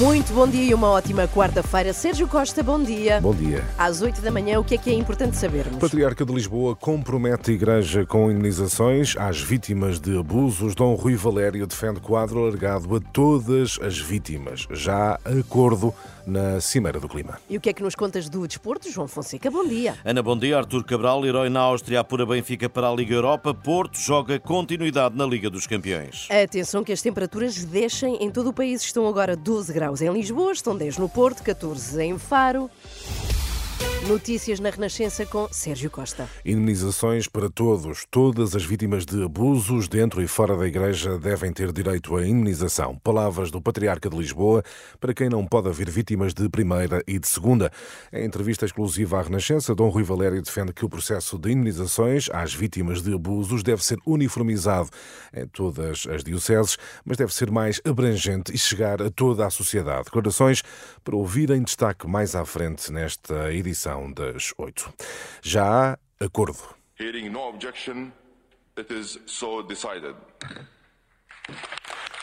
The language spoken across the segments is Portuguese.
Muito bom dia e uma ótima quarta-feira. Sérgio Costa, bom dia. Bom dia. Às 8 da manhã, o que é que é importante sabermos? O Patriarca de Lisboa compromete a Igreja com indenizações às vítimas de abusos. Dom Rui Valério defende quadro alargado a todas as vítimas. Já acordo na Cimeira do Clima. E o que é que nos contas do desporto? João Fonseca, bom dia. Ana, bom dia. Artur Cabral, herói na Áustria, apura Benfica para a Liga Europa. Porto joga continuidade na Liga dos Campeões. Atenção que as temperaturas descem em todo o país. Estão agora 12 graus em Lisboa, estão 10 no Porto, 14 em Faro. Notícias na Renascença com Sérgio Costa. Indenizações para todos. Todas as vítimas de abusos dentro e fora da Igreja devem ter direito à indenização. Palavras do Patriarca de Lisboa para quem não pode haver vítimas de primeira e de segunda. Em entrevista exclusiva à Renascença, Dom Rui Valério defende que o processo de indenizações às vítimas de abusos deve ser uniformizado em todas as dioceses, mas deve ser mais abrangente e chegar a toda a sociedade. Declarações para ouvir em destaque mais à frente nesta edição das oito. Já há acordo. Hearing no objection, it is so decided.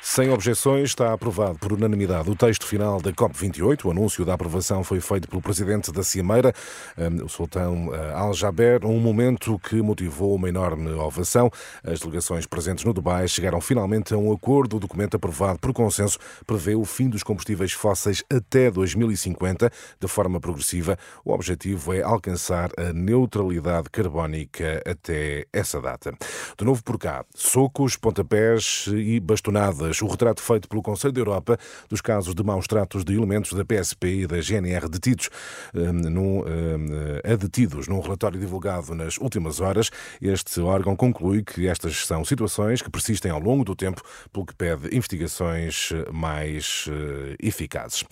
Sem objeções, está aprovado por unanimidade o texto final da COP28. O anúncio da aprovação foi feito pelo presidente da Cimeira, hum, o sultão eh, Al-Jaber, um momento que motivou uma enorme ovação. As delegações presentes no Dubai chegaram finalmente a um acordo. O documento aprovado por consenso prevê o fim dos combustíveis fósseis até 2050, de forma progressiva. O objetivo é alcançar a neutralidade carbónica até essa data. De novo por cá, socos, pontapés e bastonadas o retrato feito pelo Conselho da Europa dos casos de maus tratos de elementos da PSP e da GNR detidos, hum, num, a detidos num relatório divulgado nas últimas horas. Este órgão conclui que estas são situações que persistem ao longo do tempo, pelo que pede investigações mais eh, eficazes.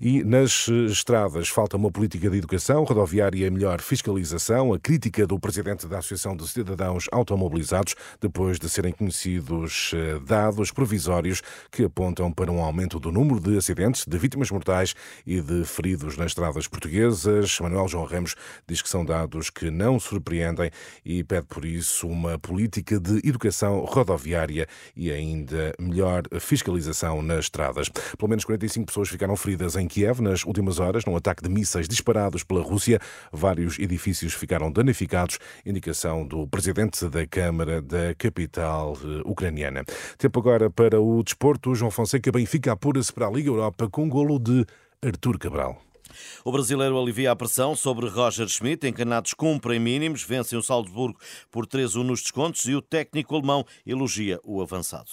E nas estradas falta uma política de educação rodoviária e melhor fiscalização. A crítica do presidente da Associação de Cidadãos Automobilizados, depois de serem conhecidos eh, dados provisórios que apontam para um aumento do número de acidentes, de vítimas mortais e de feridos nas estradas portuguesas. Manuel João Ramos diz que são dados que não surpreendem e pede por isso uma política de educação rodoviária e ainda melhor fiscalização nas estradas. Pelo menos 45 pessoas ficaram feridas em Kiev nas últimas horas num ataque de mísseis disparados pela Rússia. Vários edifícios ficaram danificados, indicação do presidente da Câmara da capital eh, ucraniana. Tempo agora para o o desporto, João Fonseca Benfica apura-se para a Liga Europa com um golo de Artur Cabral. O brasileiro alivia a pressão sobre Roger Schmidt. Encanados cumprem mínimos, vencem o Salzburgo por 3-1 nos descontos e o técnico alemão elogia o avançado.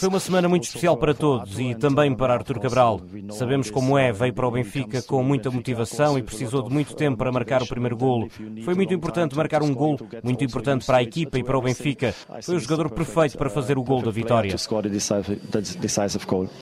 Foi uma semana muito especial para todos e também para Artur Cabral. Sabemos como é, veio para o Benfica com muita motivação e precisou de muito tempo para marcar o primeiro golo. Foi muito importante marcar um golo, muito importante para a equipa e para o Benfica. Foi o jogador perfeito para fazer o gol da vitória.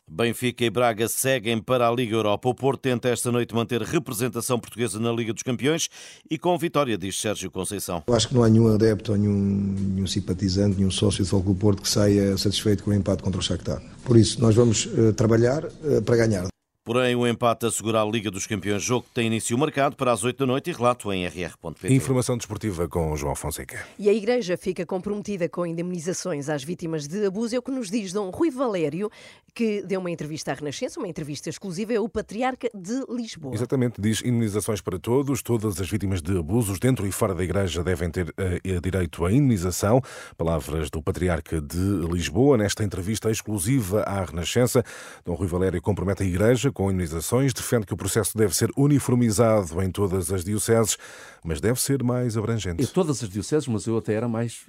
Benfica e Braga seguem para a Liga Europa. O Porto tenta esta noite manter representação portuguesa na Liga dos Campeões e com vitória, diz Sérgio Conceição. Eu acho que não há nenhum adepto, nenhum, nenhum simpatizante, nenhum sócio do Futebol Porto que saia satisfeito com o empate contra o Shakhtar. Por isso, nós vamos uh, trabalhar uh, para ganhar. Porém, o empate assegura a Liga dos Campeões. Jogo que tem início marcado para as 8 da noite e relato em rr.pt. Informação desportiva com João Fonseca. E a Igreja fica comprometida com indemnizações às vítimas de abuso. É o que nos diz Dom Rui Valério, que deu uma entrevista à Renascença, uma entrevista exclusiva, é o Patriarca de Lisboa. Exatamente, diz indemnizações para todos. Todas as vítimas de abusos dentro e fora da Igreja devem ter uh, direito à indemnização. Palavras do Patriarca de Lisboa. Nesta entrevista exclusiva à Renascença, Dom Rui Valério compromete a Igreja com indenizações, defende que o processo deve ser uniformizado em todas as dioceses, mas deve ser mais abrangente. Em todas as dioceses, mas eu até era mais,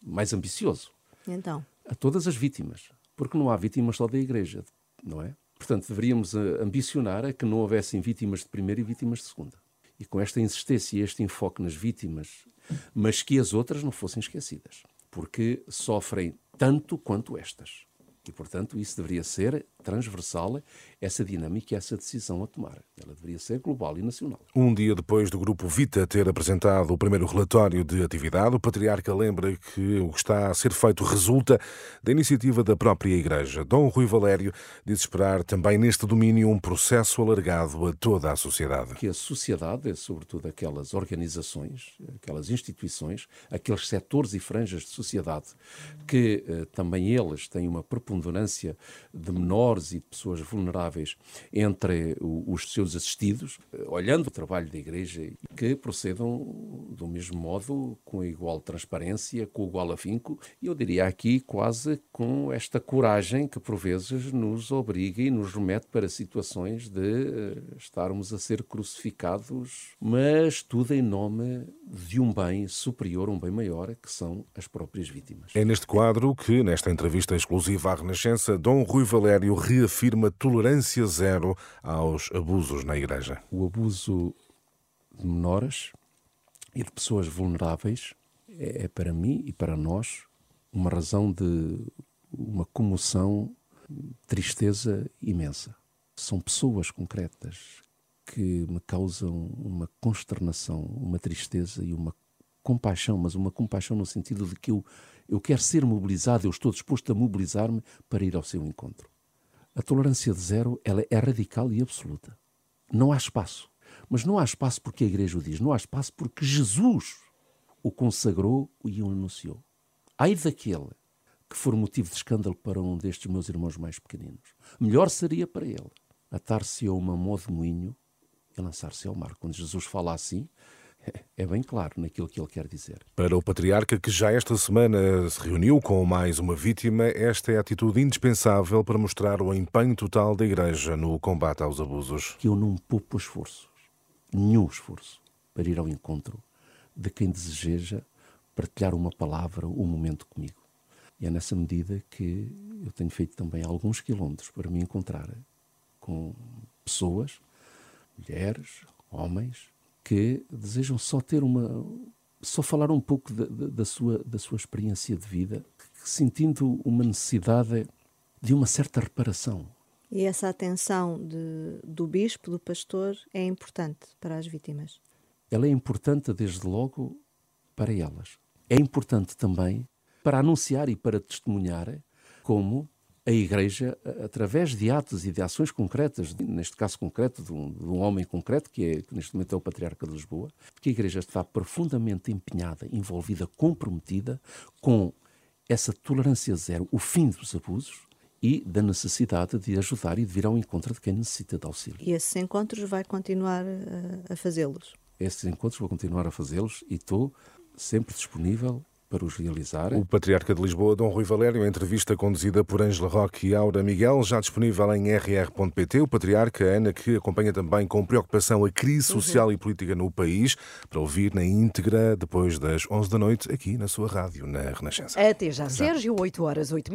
mais ambicioso. Então? A todas as vítimas, porque não há vítimas só da Igreja, não é? Portanto, deveríamos eh, ambicionar a que não houvessem vítimas de primeira e vítimas de segunda. E com esta insistência e este enfoque nas vítimas, mas que as outras não fossem esquecidas, porque sofrem tanto quanto estas. E, portanto, isso deveria ser transversal essa dinâmica e essa decisão a tomar. Ela deveria ser global e nacional. Um dia depois do Grupo Vita ter apresentado o primeiro relatório de atividade, o Patriarca lembra que o que está a ser feito resulta da iniciativa da própria Igreja. Dom Rui Valério diz esperar também neste domínio um processo alargado a toda a sociedade. Que a sociedade, sobretudo aquelas organizações, aquelas instituições, aqueles setores e franjas de sociedade que eh, também eles têm uma preponderância de menores e de pessoas vulneráveis entre os seus assistidos, eh, olhando o trabalho da Igreja, que procedam do mesmo modo, com igual transparência, com igual afinco, e eu diria aqui quase com esta coragem que por vezes nos obriga e nos remete para situações de eh, estarmos a ser crucificados, mas tudo em nome de um bem superior, um bem maior, que são as próprias vítimas. É neste quadro que, nesta entrevista exclusiva à Renascença, Dom Rui Valério reafirma tolerância zero aos abusos na Igreja. O abuso de menores e de pessoas vulneráveis é, é para mim e para nós uma razão de uma comoção, tristeza imensa. São pessoas concretas que me causam uma consternação, uma tristeza e uma compaixão, mas uma compaixão no sentido de que eu, eu quero ser mobilizado, eu estou disposto a mobilizar-me para ir ao seu encontro. A tolerância de zero ela é radical e absoluta. Não há espaço. Mas não há espaço porque a Igreja o diz, não há espaço porque Jesus o consagrou e o anunciou. Ai daquele que for motivo de escândalo para um destes meus irmãos mais pequeninos. Melhor seria para ele atar-se a uma mó de moinho lançar-se ao mar. Quando Jesus fala assim, é bem claro naquilo que ele quer dizer. Para o patriarca, que já esta semana se reuniu com mais uma vítima, esta é a atitude indispensável para mostrar o empenho total da Igreja no combate aos abusos. Que eu não poupo esforços, nenhum esforço, para ir ao encontro de quem deseja partilhar uma palavra, um momento comigo. E é nessa medida que eu tenho feito também alguns quilómetros para me encontrar com pessoas, mulheres, homens, que desejam só ter uma. só falar um pouco da, da, sua, da sua experiência de vida, sentindo uma necessidade de uma certa reparação. E essa atenção de, do bispo, do pastor, é importante para as vítimas? Ela é importante, desde logo, para elas. É importante também para anunciar e para testemunhar como a Igreja, através de atos e de ações concretas, neste caso concreto, de um, de um, homem concreto, que, é, que neste momento é o Patriarca de Lisboa, que a Igreja está profundamente empenhada, envolvida, comprometida com essa tolerância zero, o fim dos abusos e da necessidade de ajudar e de vir ao encontro de quem necessita de auxílio. E esses encontros vai continuar a, a fazê-los? Esses encontros vou continuar a fazê-los e estou sempre disponível para os realizar. O Patriarca de Lisboa, Dom Rui Valério, entrevista conduzida por Ângela Roque e Aura Miguel, já disponível em rr.pt. O Patriarca, Ana, que acompanha também com preocupação a crise uhum. social uhum. e política no país, para ouvir na íntegra depois das 11 da noite, aqui na sua rádio, na Renascença. Até já, Sérgio, 8 horas, 8